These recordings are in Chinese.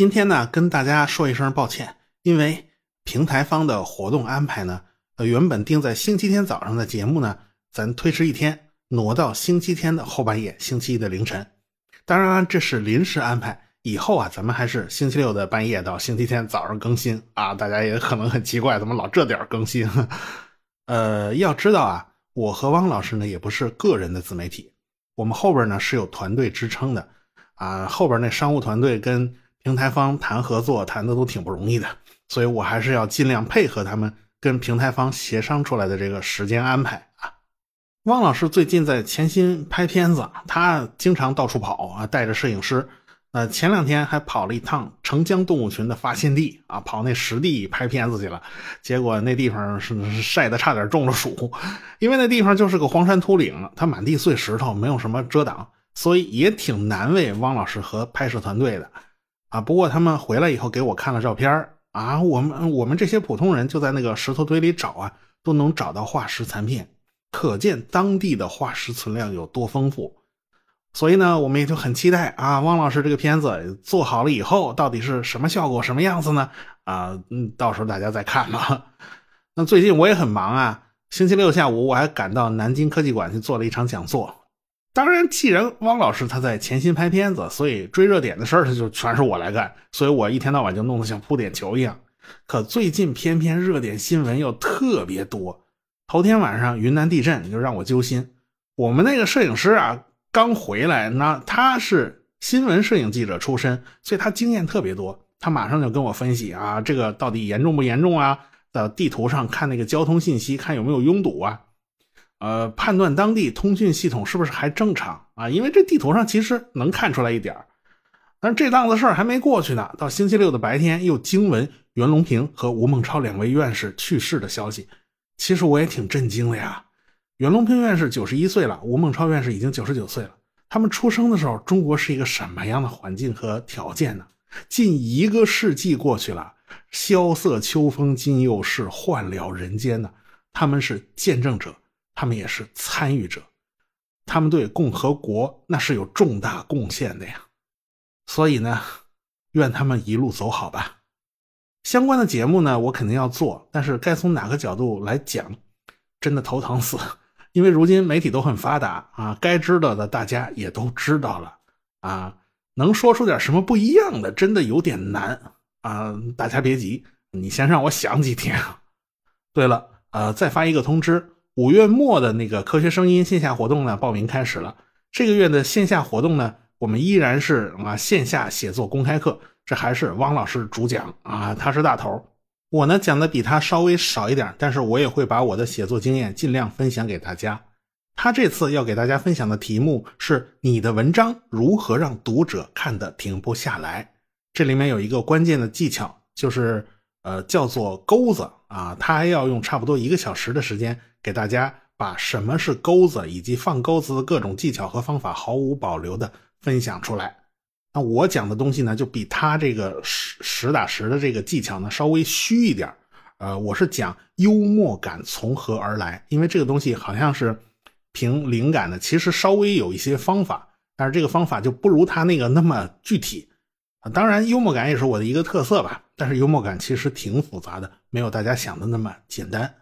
今天呢，跟大家说一声抱歉，因为平台方的活动安排呢，呃，原本定在星期天早上的节目呢，咱推迟一天，挪到星期天的后半夜，星期一的凌晨。当然，这是临时安排，以后啊，咱们还是星期六的半夜到星期天早上更新啊。大家也可能很奇怪，怎么老这点更新？呃，要知道啊，我和汪老师呢，也不是个人的自媒体，我们后边呢是有团队支撑的啊，后边那商务团队跟。平台方谈合作谈的都挺不容易的，所以我还是要尽量配合他们跟平台方协商出来的这个时间安排啊。汪老师最近在潜心拍片子，他经常到处跑啊，带着摄影师。呃，前两天还跑了一趟澄江动物群的发现地啊，跑那实地拍片子去了。结果那地方是晒得差点中了暑，因为那地方就是个荒山秃岭，它满地碎石头，没有什么遮挡，所以也挺难为汪老师和拍摄团队的。啊！不过他们回来以后给我看了照片啊，我们我们这些普通人就在那个石头堆里找啊，都能找到化石残片，可见当地的化石存量有多丰富。所以呢，我们也就很期待啊，汪老师这个片子做好了以后，到底是什么效果、什么样子呢？啊，嗯，到时候大家再看吧。那最近我也很忙啊，星期六下午我还赶到南京科技馆去做了一场讲座。当然，既然汪老师他在潜心拍片子，所以追热点的事儿他就全是我来干，所以我一天到晚就弄得像铺点球一样。可最近偏偏热点新闻又特别多。头天晚上云南地震就让我揪心。我们那个摄影师啊刚回来，那他是新闻摄影记者出身，所以他经验特别多。他马上就跟我分析啊，这个到底严重不严重啊？到地图上看那个交通信息，看有没有拥堵啊？呃，判断当地通讯系统是不是还正常啊？因为这地图上其实能看出来一点儿但是这档子事儿还没过去呢。到星期六的白天，又惊闻袁隆平和吴孟超两位院士去世的消息。其实我也挺震惊的呀。袁隆平院士九十一岁了，吴孟超院士已经九十九岁了。他们出生的时候，中国是一个什么样的环境和条件呢？近一个世纪过去了，萧瑟秋风今又是，换了人间呢。他们是见证者。他们也是参与者，他们对共和国那是有重大贡献的呀。所以呢，愿他们一路走好吧。相关的节目呢，我肯定要做，但是该从哪个角度来讲，真的头疼死。因为如今媒体都很发达啊，该知道的大家也都知道了啊，能说出点什么不一样的，真的有点难啊。大家别急，你先让我想几天。对了，呃，再发一个通知。五月末的那个科学声音线下活动呢，报名开始了。这个月的线下活动呢，我们依然是啊线下写作公开课，这还是汪老师主讲啊，他是大头。我呢讲的比他稍微少一点，但是我也会把我的写作经验尽量分享给大家。他这次要给大家分享的题目是你的文章如何让读者看得停不下来。这里面有一个关键的技巧，就是呃叫做钩子啊，他还要用差不多一个小时的时间。给大家把什么是钩子以及放钩子的各种技巧和方法毫无保留的分享出来。那我讲的东西呢，就比他这个实实打实的这个技巧呢稍微虚一点呃，我是讲幽默感从何而来，因为这个东西好像是凭灵感的，其实稍微有一些方法，但是这个方法就不如他那个那么具体啊。当然，幽默感也是我的一个特色吧，但是幽默感其实挺复杂的，没有大家想的那么简单。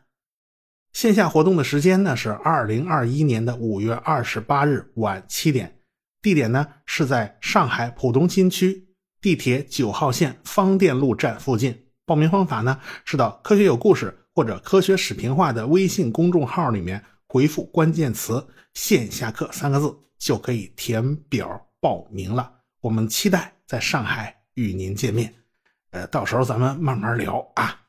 线下活动的时间呢是二零二一年的五月二十八日晚七点，地点呢是在上海浦东新区地铁九号线方店路站附近。报名方法呢是到“科学有故事”或者“科学史评话”的微信公众号里面回复关键词“线下课”三个字，就可以填表报名了。我们期待在上海与您见面，呃，到时候咱们慢慢聊啊。